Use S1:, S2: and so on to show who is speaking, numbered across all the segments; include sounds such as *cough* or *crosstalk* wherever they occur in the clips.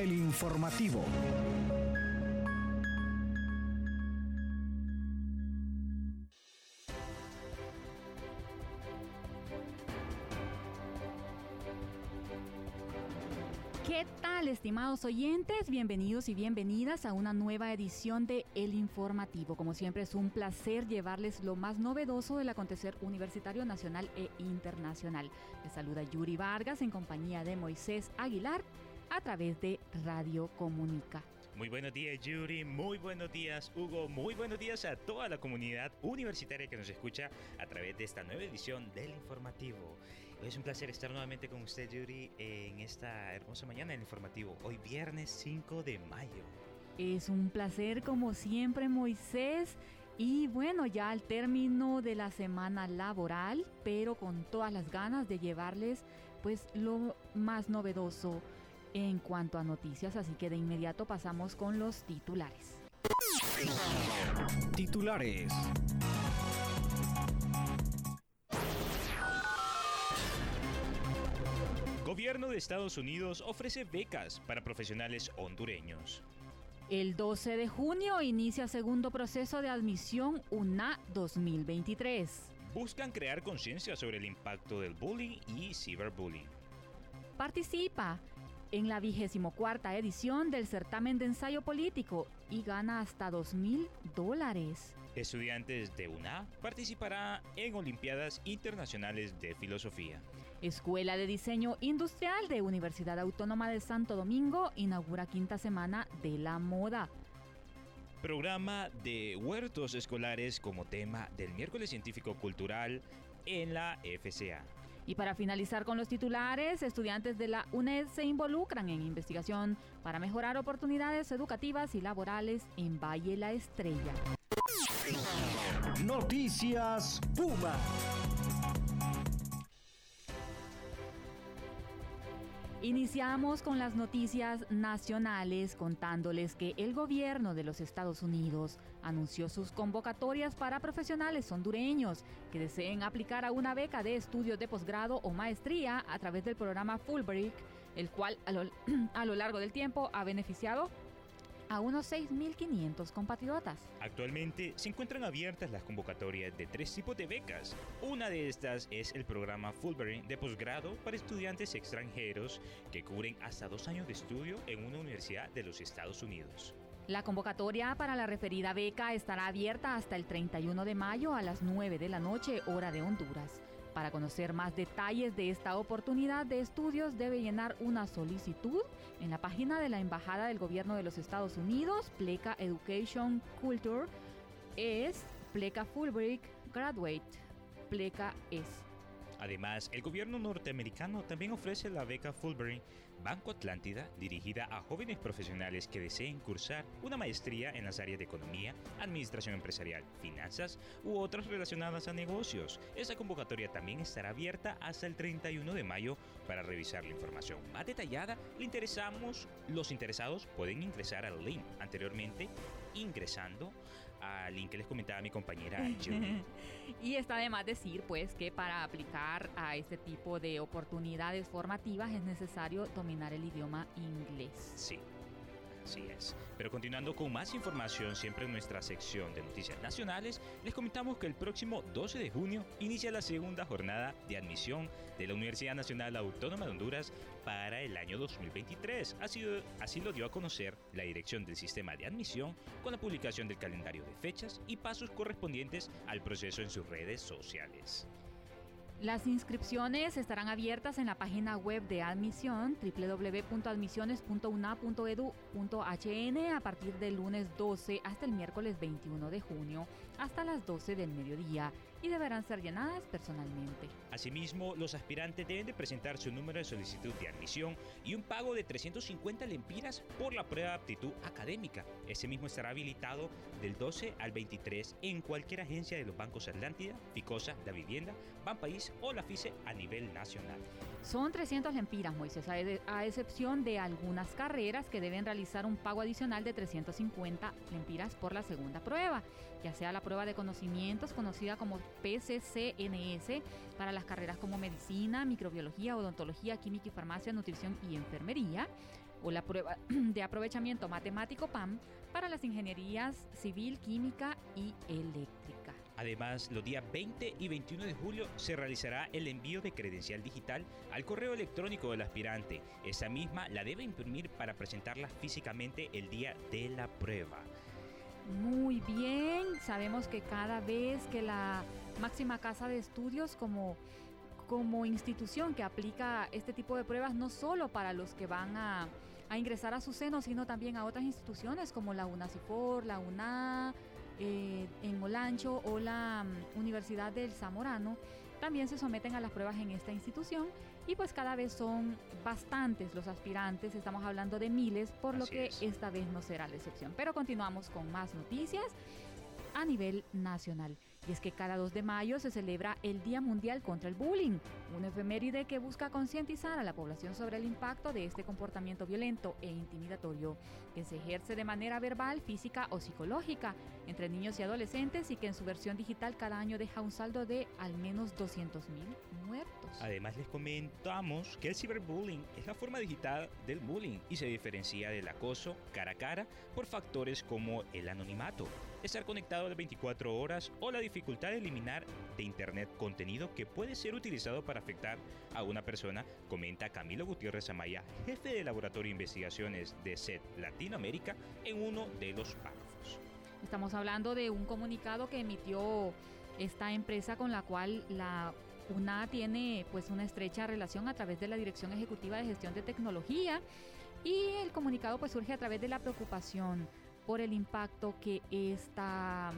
S1: el informativo.
S2: ¿Qué tal, estimados oyentes? Bienvenidos y bienvenidas a una nueva edición de El Informativo. Como siempre, es un placer llevarles lo más novedoso del acontecer universitario nacional e internacional. Les saluda Yuri Vargas en compañía de Moisés Aguilar a través de Radio Comunica.
S3: Muy buenos días Yuri, muy buenos días Hugo, muy buenos días a toda la comunidad universitaria que nos escucha a través de esta nueva edición del informativo. Es un placer estar nuevamente con usted Yuri en esta hermosa mañana del informativo, hoy viernes 5 de mayo.
S2: Es un placer como siempre Moisés y bueno, ya al término de la semana laboral, pero con todas las ganas de llevarles pues lo más novedoso en cuanto a noticias, así que de inmediato pasamos con los titulares.
S1: Titulares.
S3: Gobierno de Estados Unidos ofrece becas para profesionales hondureños.
S2: El 12 de junio inicia segundo proceso de admisión UNA 2023.
S3: Buscan crear conciencia sobre el impacto del bullying y ciberbullying.
S2: Participa en la vigésimo cuarta edición del certamen de ensayo político y gana hasta dos mil dólares.
S3: Estudiantes de UNA participará en Olimpiadas Internacionales de Filosofía.
S2: Escuela de Diseño Industrial de Universidad Autónoma de Santo Domingo inaugura quinta semana de la moda.
S3: Programa de huertos escolares como tema del miércoles científico cultural en la FCA.
S2: Y para finalizar con los titulares, estudiantes de la UNED se involucran en investigación para mejorar oportunidades educativas y laborales en Valle La Estrella.
S1: Noticias Puma.
S2: Iniciamos con las noticias nacionales contándoles que el gobierno de los Estados Unidos anunció sus convocatorias para profesionales hondureños que deseen aplicar a una beca de estudios de posgrado o maestría a través del programa Fulbright, el cual a lo, *clears throat* a lo largo del tiempo ha beneficiado a unos 6.500 compatriotas.
S3: Actualmente se encuentran abiertas las convocatorias de tres tipos de becas. Una de estas es el programa Fulbright de posgrado para estudiantes extranjeros que cubren hasta dos años de estudio en una universidad de los Estados Unidos.
S2: La convocatoria para la referida beca estará abierta hasta el 31 de mayo a las 9 de la noche, hora de Honduras. Para conocer más detalles de esta oportunidad de estudios debe llenar una solicitud en la página de la Embajada del Gobierno de los Estados Unidos, Pleca Education Culture, es Pleca Fulbright Graduate, Pleca es.
S3: Además, el gobierno norteamericano también ofrece la beca Fulbright Banco Atlántida, dirigida a jóvenes profesionales que deseen cursar una maestría en las áreas de economía, administración empresarial, finanzas u otras relacionadas a negocios. Esta convocatoria también estará abierta hasta el 31 de mayo para revisar la información más detallada. Los interesados pueden ingresar al link anteriormente ingresando al link que les comentaba mi compañera *laughs*
S2: y está de más decir pues que para aplicar a este tipo de oportunidades formativas es necesario dominar el idioma inglés.
S3: Sí. Así es. Pero continuando con más información, siempre en nuestra sección de noticias nacionales, les comentamos que el próximo 12 de junio inicia la segunda jornada de admisión de la Universidad Nacional Autónoma de Honduras para el año 2023. Así, así lo dio a conocer la dirección del sistema de admisión con la publicación del calendario de fechas y pasos correspondientes al proceso en sus redes sociales.
S2: Las inscripciones estarán abiertas en la página web de admisión www.admisiones.una.edu.hn a partir del lunes 12 hasta el miércoles 21 de junio hasta las 12 del mediodía y deberán ser llenadas personalmente.
S3: Asimismo, los aspirantes deben de presentar su número de solicitud de admisión y un pago de 350 lempiras por la prueba de aptitud académica. Ese mismo estará habilitado del 12 al 23 en cualquier agencia de los bancos Atlántida, Ficosa, La Vivienda, Banpaís o la FICE a nivel nacional.
S2: Son 300 lempiras, Moisés, a excepción de algunas carreras que deben realizar un pago adicional de 350 lempiras por la segunda prueba, ya sea la prueba de conocimientos conocida como PCCNS para las carreras como medicina, microbiología, odontología, química y farmacia, nutrición y enfermería o la prueba *clears throat* de aprovechamiento matemático PAM para las ingenierías civil, química y eléctrica.
S3: Además, los días 20 y 21 de julio se realizará el envío de credencial digital al correo electrónico del aspirante. Esa misma la debe imprimir para presentarla físicamente el día de la prueba.
S2: Muy bien, sabemos que cada vez que la máxima casa de estudios como como institución que aplica este tipo de pruebas no solo para los que van a, ingresar a su seno, sino también a otras instituciones como la UNACIFOR, la UNA, eh, en Olancho o la mm, Universidad del Zamorano, también se someten a las pruebas en esta institución y pues cada vez son bastantes los aspirantes, estamos hablando de miles, por lo que esta vez no será la excepción. Pero continuamos con más noticias a nivel nacional. Y es que cada 2 de mayo se celebra el Día Mundial contra el Bullying, una efeméride que busca concientizar a la población sobre el impacto de este comportamiento violento e intimidatorio que se ejerce de manera verbal, física o psicológica entre niños y adolescentes y que en su versión digital cada año deja un saldo de al menos 200.000 muertos.
S3: Además les comentamos que el ciberbullying es la forma digital del bullying y se diferencia del acoso cara a cara por factores como el anonimato, estar conectado de 24 horas o la dificultad de eliminar de Internet contenido que puede ser utilizado para afectar a una persona, comenta Camilo Gutiérrez Amaya, jefe de Laboratorio de Investigaciones de SED Latinoamérica, en uno de los párrafos.
S2: Estamos hablando de un comunicado que emitió esta empresa con la cual la UNA tiene pues una estrecha relación a través de la Dirección Ejecutiva de Gestión de Tecnología y el comunicado pues surge a través de la preocupación por el impacto que esta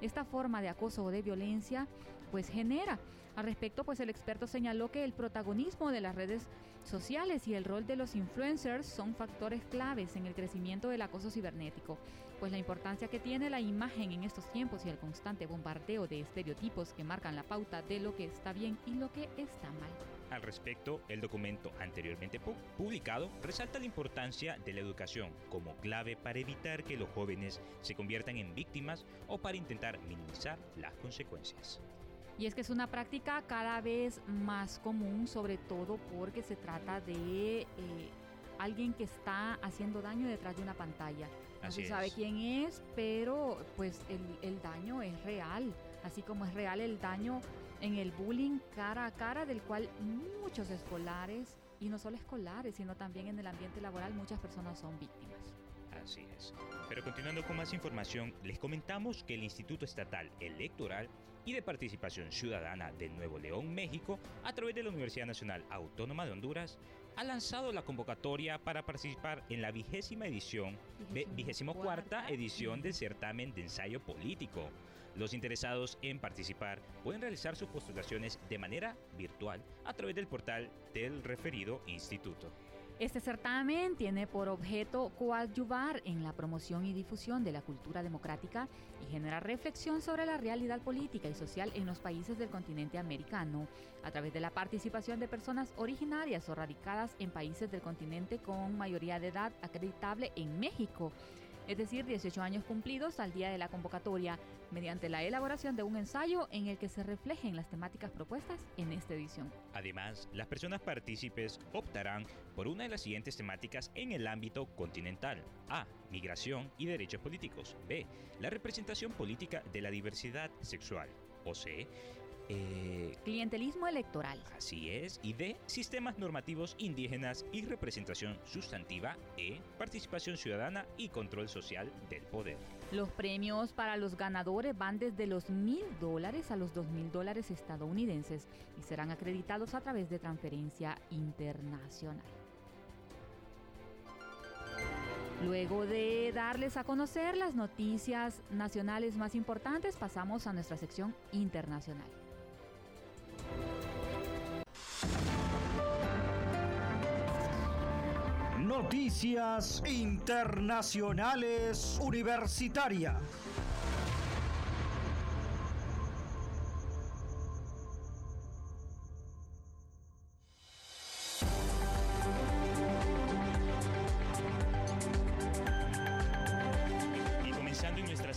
S2: esta forma de acoso o de violencia pues genera. Al respecto, pues el experto señaló que el protagonismo de las redes sociales y el rol de los influencers son factores claves en el crecimiento del acoso cibernético, pues la importancia que tiene la imagen en estos tiempos y el constante bombardeo de estereotipos que marcan la pauta de lo que está bien y lo que está mal.
S3: Al respecto, el documento anteriormente publicado resalta la importancia de la educación como clave para evitar que los jóvenes se conviertan en víctimas o para intentar minimizar las consecuencias.
S2: Y es que es una práctica cada vez más común, sobre todo porque se trata de eh, alguien que está haciendo daño detrás de una pantalla. No se sabe quién es, pero pues el, el daño es real, así como es real el daño en el bullying cara a cara del cual muchos escolares, y no solo escolares, sino también en el ambiente laboral, muchas personas son víctimas.
S3: Así es. Pero continuando con más información, les comentamos que el Instituto Estatal Electoral y de Participación Ciudadana de Nuevo León, México, a través de la Universidad Nacional Autónoma de Honduras, ha lanzado la convocatoria para participar en la vigésima edición, vigésimo cuarta edición del certamen de ensayo político. Los interesados en participar pueden realizar sus postulaciones de manera virtual a través del portal del referido instituto.
S2: Este certamen tiene por objeto coadyuvar en la promoción y difusión de la cultura democrática y generar reflexión sobre la realidad política y social en los países del continente americano, a través de la participación de personas originarias o radicadas en países del continente con mayoría de edad acreditable en México es decir, 18 años cumplidos al día de la convocatoria, mediante la elaboración de un ensayo en el que se reflejen las temáticas propuestas en esta edición.
S3: Además, las personas partícipes optarán por una de las siguientes temáticas en el ámbito continental. A. Migración y derechos políticos. B. La representación política de la diversidad sexual. O C.
S2: Eh, Clientelismo electoral.
S3: Así es. Y D. Sistemas normativos indígenas y representación sustantiva. E. Participación ciudadana y control social del poder.
S2: Los premios para los ganadores van desde los mil dólares a los dos mil dólares estadounidenses y serán acreditados a través de transferencia internacional. Luego de darles a conocer las noticias nacionales más importantes, pasamos a nuestra sección internacional.
S1: Noticias Internacionales Universitarias.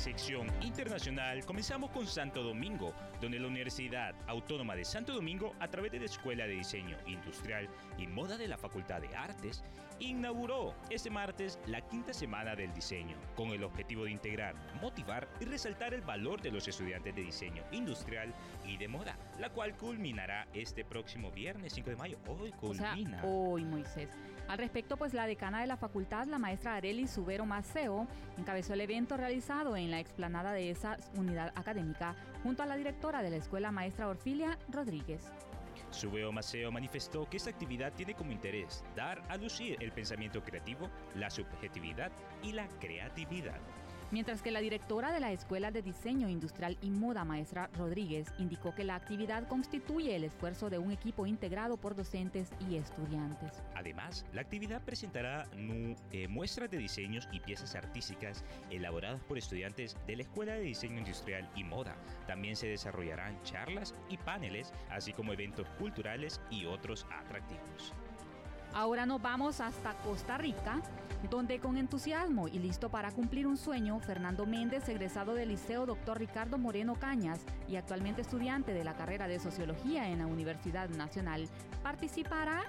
S3: sección internacional comenzamos con Santo Domingo, donde la Universidad Autónoma de Santo Domingo, a través de la Escuela de Diseño Industrial y Moda de la Facultad de Artes, inauguró este martes la quinta semana del diseño, con el objetivo de integrar, motivar y resaltar el valor de los estudiantes de diseño industrial y de moda, la cual culminará este próximo viernes 5 de mayo. Hoy culmina.
S2: hoy, Moisés. Al respecto, pues la decana de la facultad, la maestra Areli Subero Maceo, encabezó el evento realizado en la explanada de esa unidad académica junto a la directora de la escuela maestra Orfilia Rodríguez.
S3: Subeo Maceo manifestó que esta actividad tiene como interés dar a lucir el pensamiento creativo, la subjetividad y la creatividad
S2: Mientras que la directora de la Escuela de Diseño Industrial y Moda, maestra Rodríguez, indicó que la actividad constituye el esfuerzo de un equipo integrado por docentes y estudiantes.
S3: Además, la actividad presentará eh, muestras de diseños y piezas artísticas elaboradas por estudiantes de la Escuela de Diseño Industrial y Moda. También se desarrollarán charlas y paneles, así como eventos culturales y otros atractivos.
S2: Ahora nos vamos hasta Costa Rica, donde con entusiasmo y listo para cumplir un sueño, Fernando Méndez, egresado del Liceo Dr. Ricardo Moreno Cañas y actualmente estudiante de la carrera de Sociología en la Universidad Nacional, participará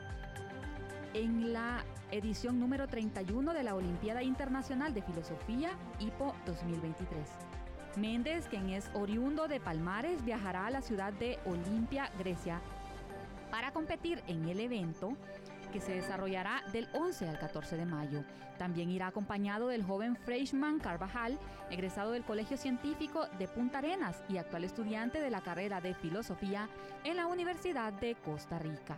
S2: en la edición número 31 de la Olimpiada Internacional de Filosofía IPO 2023. Méndez, quien es oriundo de Palmares, viajará a la ciudad de Olimpia, Grecia, para competir en el evento que se desarrollará del 11 al 14 de mayo. También irá acompañado del joven Freshman Carvajal, egresado del Colegio Científico de Punta Arenas y actual estudiante de la carrera de Filosofía en la Universidad de Costa Rica.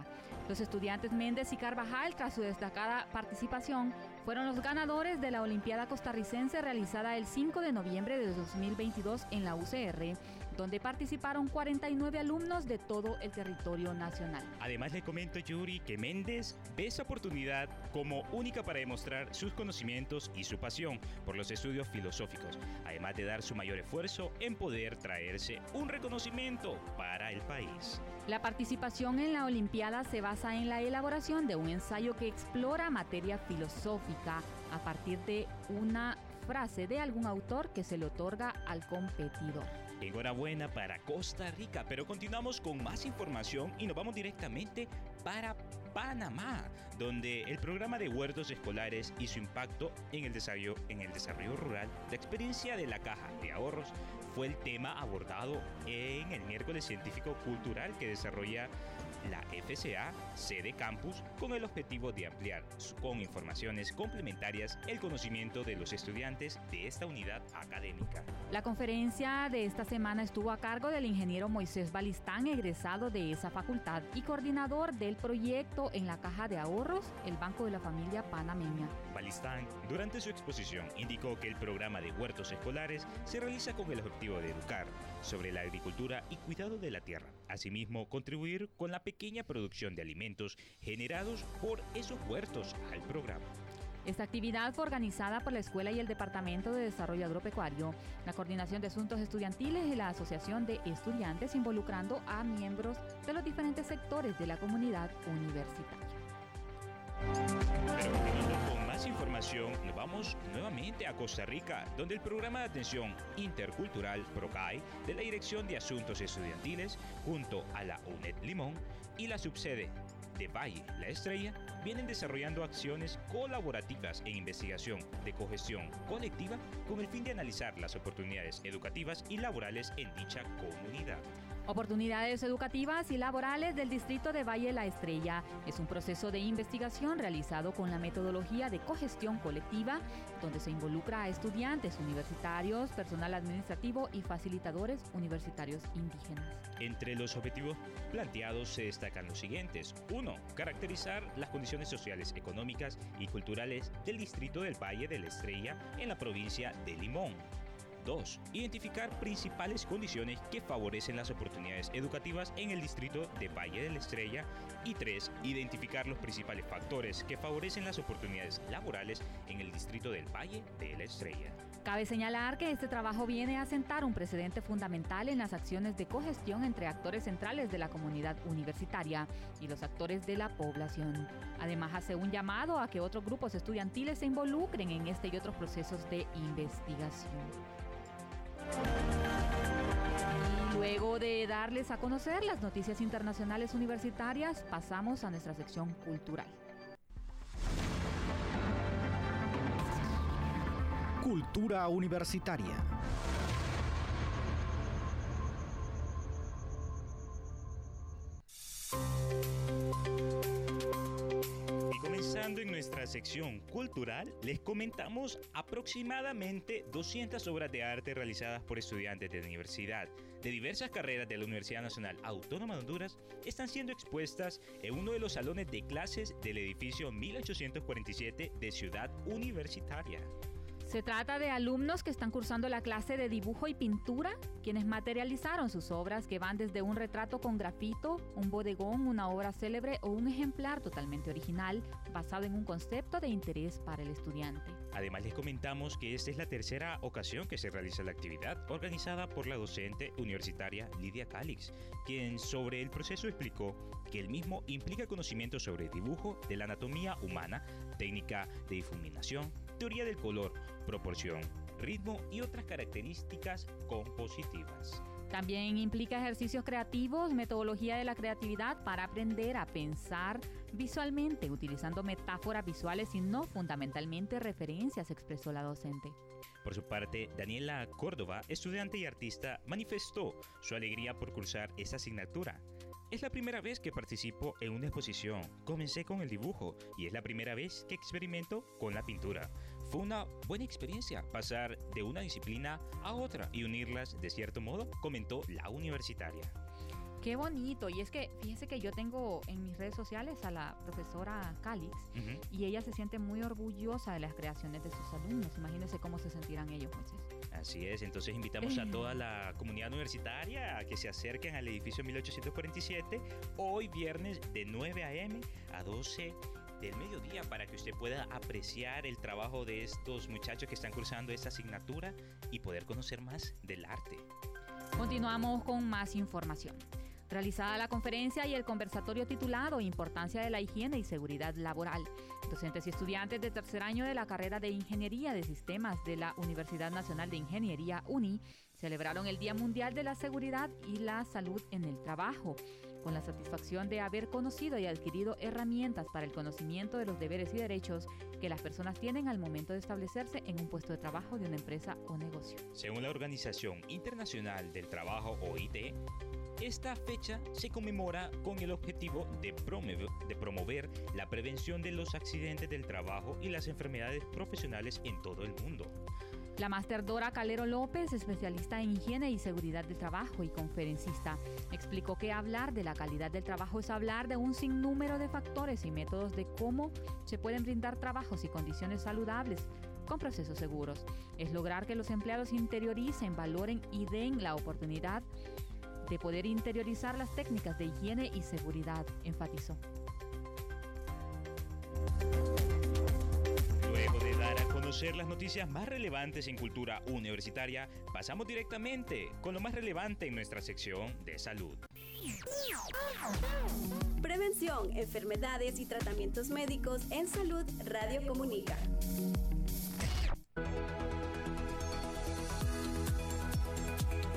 S2: Los estudiantes Méndez y Carvajal, tras su destacada participación, fueron los ganadores de la Olimpiada Costarricense realizada el 5 de noviembre de 2022 en la UCR donde participaron 49 alumnos de todo el territorio nacional.
S3: Además le comento Yuri que Méndez ve esa oportunidad como única para demostrar sus conocimientos y su pasión por los estudios filosóficos, además de dar su mayor esfuerzo en poder traerse un reconocimiento para el país.
S2: La participación en la Olimpiada se basa en la elaboración de un ensayo que explora materia filosófica a partir de una frase de algún autor que se le otorga al competidor.
S3: Enhorabuena para Costa Rica, pero continuamos con más información y nos vamos directamente para Panamá, donde el programa de huertos escolares y su impacto en el desarrollo, en el desarrollo rural, la experiencia de la caja de ahorros fue el tema abordado en el miércoles científico cultural que desarrolla la FCA sede campus con el objetivo de ampliar con informaciones complementarias el conocimiento de los estudiantes de esta unidad académica.
S2: La conferencia de esta semana estuvo a cargo del ingeniero Moisés Balistán, egresado de esa facultad y coordinador del proyecto en la Caja de Ahorros, el Banco de la Familia Panameña.
S3: Balistán, durante su exposición, indicó que el programa de huertos escolares se realiza con el objetivo de educar sobre la agricultura y cuidado de la tierra. Asimismo, contribuir con la pequeña producción de alimentos generados por esos huertos al programa.
S2: Esta actividad fue organizada por la Escuela y el Departamento de Desarrollo Agropecuario, la Coordinación de Asuntos Estudiantiles y la Asociación de Estudiantes, involucrando a miembros de los diferentes sectores de la comunidad universitaria.
S3: Pero con más información, nos vamos nuevamente a Costa Rica, donde el programa de atención intercultural PROCAI de la Dirección de Asuntos Estudiantiles, junto a la UNED Limón y la subsede de Valle La Estrella, vienen desarrollando acciones colaborativas en investigación de cogestión colectiva con el fin de analizar las oportunidades educativas y laborales en dicha comunidad.
S2: Oportunidades educativas y laborales del distrito de Valle La Estrella es un proceso de investigación realizado con la metodología de cogestión colectiva, donde se involucra a estudiantes universitarios, personal administrativo y facilitadores universitarios indígenas.
S3: Entre los objetivos planteados se destacan los siguientes. 1. Caracterizar las condiciones sociales, económicas y culturales del distrito del Valle de la Estrella en la provincia de Limón. 2. Identificar principales condiciones que favorecen las oportunidades educativas en el distrito de Valle de la Estrella. Y 3. Identificar los principales factores que favorecen las oportunidades laborales en el distrito del Valle de la Estrella.
S2: Cabe señalar que este trabajo viene a sentar un precedente fundamental en las acciones de cogestión entre actores centrales de la comunidad universitaria y los actores de la población. Además, hace un llamado a que otros grupos estudiantiles se involucren en este y otros procesos de investigación. Luego de darles a conocer las noticias internacionales universitarias, pasamos a nuestra sección cultural.
S1: Cultura universitaria.
S3: En nuestra sección cultural, les comentamos aproximadamente 200 obras de arte realizadas por estudiantes de la universidad de diversas carreras de la Universidad Nacional Autónoma de Honduras están siendo expuestas en uno de los salones de clases del edificio 1847 de Ciudad Universitaria.
S2: Se trata de alumnos que están cursando la clase de dibujo y pintura, quienes materializaron sus obras que van desde un retrato con grafito, un bodegón, una obra célebre o un ejemplar totalmente original basado en un concepto de interés para el estudiante.
S3: Además les comentamos que esta es la tercera ocasión que se realiza la actividad organizada por la docente universitaria Lidia Calix, quien sobre el proceso explicó que el mismo implica conocimiento sobre dibujo de la anatomía humana, técnica de difuminación, teoría del color, proporción, ritmo y otras características compositivas.
S2: También implica ejercicios creativos, metodología de la creatividad para aprender a pensar visualmente, utilizando metáforas visuales y no fundamentalmente referencias, expresó la docente.
S3: Por su parte, Daniela Córdoba, estudiante y artista, manifestó su alegría por cursar esta asignatura. Es la primera vez que participo en una exposición. Comencé con el dibujo y es la primera vez que experimento con la pintura. Fue una buena experiencia pasar de una disciplina a otra y unirlas de cierto modo, comentó la universitaria.
S2: Qué bonito. Y es que fíjese que yo tengo en mis redes sociales a la profesora Calix y ella se siente muy orgullosa de las creaciones de sus alumnos. Imagínense cómo se sentirán ellos,
S3: Así es, entonces invitamos a toda la comunidad universitaria a que se acerquen al edificio 1847 hoy viernes de 9 a.m. a 12 del mediodía para que usted pueda apreciar el trabajo de estos muchachos que están cursando esta asignatura y poder conocer más del arte.
S2: Continuamos con más información. Realizada la conferencia y el conversatorio titulado Importancia de la higiene y seguridad laboral. Docentes y estudiantes de tercer año de la carrera de Ingeniería de Sistemas de la Universidad Nacional de Ingeniería UNI celebraron el Día Mundial de la Seguridad y la Salud en el Trabajo con la satisfacción de haber conocido y adquirido herramientas para el conocimiento de los deberes y derechos que las personas tienen al momento de establecerse en un puesto de trabajo de una empresa o negocio.
S3: Según la Organización Internacional del Trabajo OIT, esta fecha se conmemora con el objetivo de promover, de promover, la prevención de los accidentes del trabajo y las enfermedades profesionales en todo el mundo.
S2: La máster Dora Calero López, especialista en higiene y seguridad del trabajo y conferencista, explicó que hablar de la calidad del trabajo es hablar de un sinnúmero de factores y métodos de cómo se pueden brindar trabajos y condiciones saludables con procesos seguros. Es lograr que los empleados interioricen, valoren y den la oportunidad de poder interiorizar las técnicas de higiene y seguridad, enfatizó.
S3: Conocer las noticias más relevantes en cultura universitaria, pasamos directamente con lo más relevante en nuestra sección de salud.
S4: Prevención, enfermedades y tratamientos médicos en salud Radio Comunica.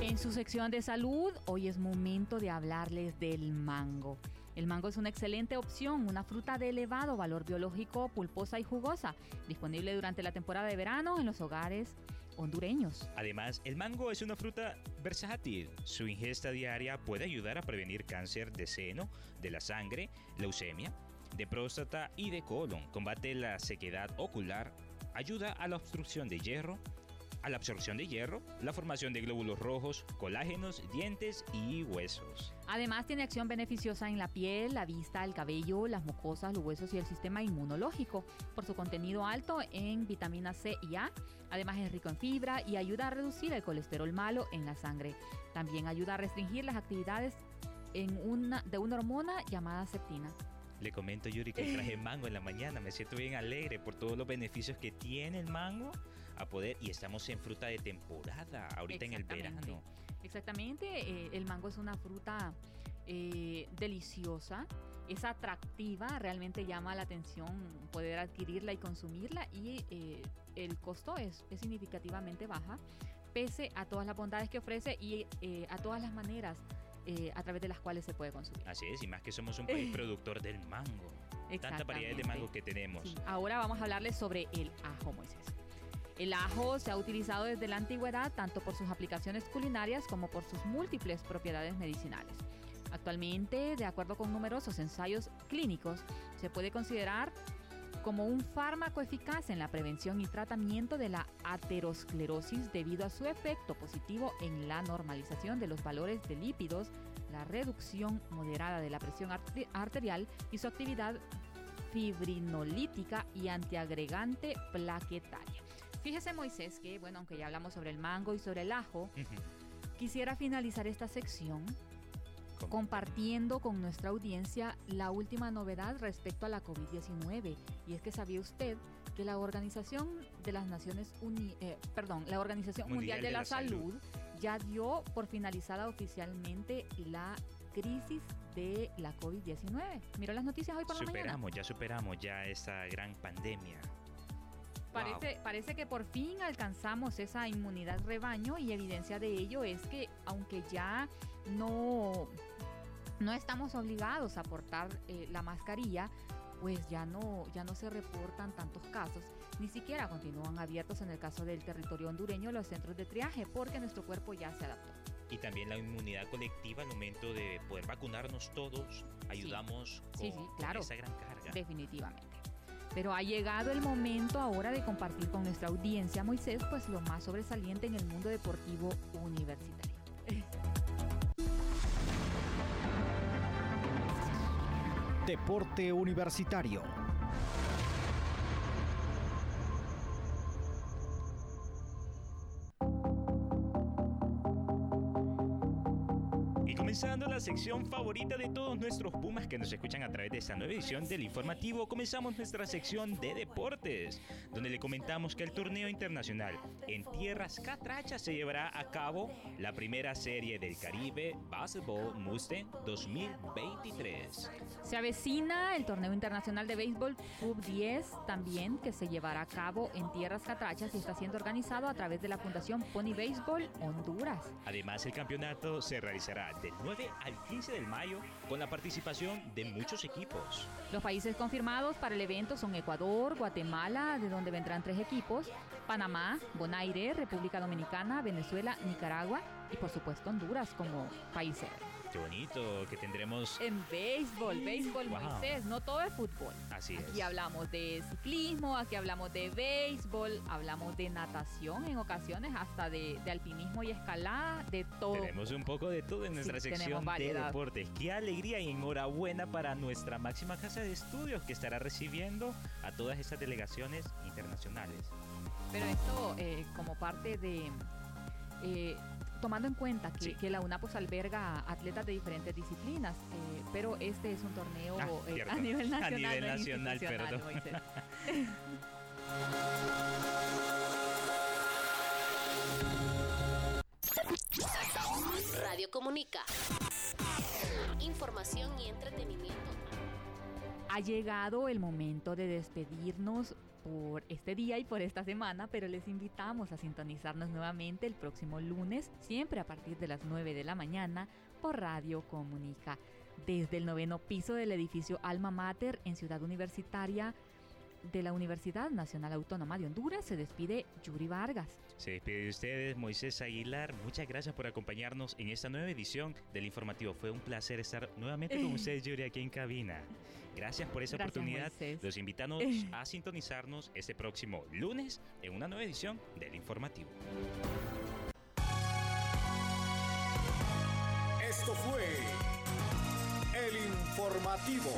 S2: En su sección de salud, hoy es momento de hablarles del mango. El mango es una excelente opción, una fruta de elevado valor biológico, pulposa y jugosa, disponible durante la temporada de verano en los hogares hondureños.
S3: Además, el mango es una fruta versátil. Su ingesta diaria puede ayudar a prevenir cáncer de seno, de la sangre, leucemia, de próstata y de colon. Combate la sequedad ocular, ayuda a la obstrucción de hierro, a la absorción de hierro, la formación de glóbulos rojos, colágenos, dientes y huesos.
S2: Además tiene acción beneficiosa en la piel, la vista, el cabello, las mucosas, los huesos y el sistema inmunológico por su contenido alto en vitamina C y A. Además es rico en fibra y ayuda a reducir el colesterol malo en la sangre. También ayuda a restringir las actividades en una, de una hormona llamada septina.
S3: Le comento, Yuri, que traje *laughs* mango en la mañana. Me siento bien alegre por todos los beneficios que tiene el mango a poder. Y estamos en fruta de temporada, ahorita en el verano.
S2: Exactamente. Eh, el mango es una fruta eh, deliciosa, es atractiva, realmente llama la atención poder adquirirla y consumirla. Y eh, el costo es, es significativamente baja pese a todas las bondades que ofrece y eh, a todas las maneras eh, a través de las cuales se puede consumir.
S3: Así es, y más que somos un país *laughs* productor del mango. Tanta variedad de mango que tenemos.
S2: Ahora vamos a hablarles sobre el ajo, Moisés. El ajo se ha utilizado desde la antigüedad tanto por sus aplicaciones culinarias como por sus múltiples propiedades medicinales. Actualmente, de acuerdo con numerosos ensayos clínicos, se puede considerar como un fármaco eficaz en la prevención y tratamiento de la aterosclerosis debido a su efecto positivo en la normalización de los valores de lípidos, la reducción moderada de la presión arterial y su actividad fibrinolítica y antiagregante plaquetaria. Fíjese Moisés que, bueno, aunque ya hablamos sobre el mango y sobre el ajo, quisiera finalizar esta sección compartiendo con nuestra audiencia la última novedad respecto a la COVID-19. Y es que sabía usted que la Organización de las Naciones Unidas, eh, perdón, la Organización Mundial, de, la, Salud, ya dio por finalizada oficialmente la crisis de la COVID-19. Miró las noticias hoy por
S3: la
S2: mañana.
S3: Superamos, ya superamos ya esa gran pandemia.
S2: Parece, parece que por fin alcanzamos esa inmunidad rebaño y evidencia de ello es que aunque ya no, no estamos obligados a portar eh, la mascarilla, pues ya no, ya no se reportan tantos casos. Ni siquiera continúan abiertos en el caso del territorio hondureño los centros de triaje porque nuestro cuerpo ya se adaptó.
S3: Y también la inmunidad colectiva al momento de poder vacunarnos todos, ayudamos con esa gran carga.
S2: Definitivamente. Pero ha llegado el momento ahora de compartir con nuestra audiencia, Moisés, pues lo más sobresaliente en el mundo deportivo universitario.
S1: Deporte Universitario.
S3: Sección favorita de todos nuestros Pumas que nos escuchan a través de esta nueva edición del informativo, comenzamos nuestra sección de deportes, donde le comentamos que el torneo internacional en tierras catrachas se llevará a cabo la primera serie del Caribe Basketball Mustang 2023.
S2: Se avecina el torneo internacional de béisbol Sub 10 también que se llevará a cabo en tierras catrachas y está siendo organizado a través de la Fundación Pony Baseball Honduras.
S3: Además, el campeonato se realizará del 9 al 15 de mayo con la participación de muchos equipos.
S2: Los países confirmados para el evento son Ecuador, Guatemala, de donde vendrán tres equipos, Panamá, Bonaire, República Dominicana, Venezuela, Nicaragua y por supuesto Honduras como país
S3: Qué bonito que tendremos.
S2: En béisbol, béisbol, Moisés, no todo es fútbol.
S3: Así
S2: es. Aquí hablamos de ciclismo, aquí hablamos de béisbol, hablamos de natación en ocasiones, hasta de, alpinismo y escalada, de todo.
S3: Tenemos un poco de todo en nuestra sección de deportes. Qué alegría y enhorabuena para nuestra máxima casa de estudios que estará recibiendo a todas esas delegaciones internacionales.
S2: Pero esto eh, como parte de... Eh, tomando en cuenta que, la UNAPOS alberga atletas de diferentes disciplinas, eh, pero este es un torneo ah, eh, a nivel *laughs* nacional. A
S3: nivel nacional, perdón. *laughs*
S4: Radio Comunica. Información y entretenimiento.
S2: Ha llegado el momento de despedirnos por este día y por esta semana, pero les invitamos a sintonizarnos nuevamente el próximo lunes, siempre a partir de las 9 de la mañana, por Radio Comunica. Desde el noveno piso del edificio Alma Mater en Ciudad Universitaria de la Universidad Nacional Autónoma de Honduras se despide Yuri Vargas.
S3: Se despide de ustedes Moisés Aguilar. Muchas gracias por acompañarnos en esta nueva edición del informativo. Fue un placer estar nuevamente con *laughs* ustedes, Yuri, aquí en cabina. Gracias por esa oportunidad. Los invitamos *laughs* a sintonizarnos este próximo lunes en una nueva edición del informativo.
S5: Esto fue el informativo.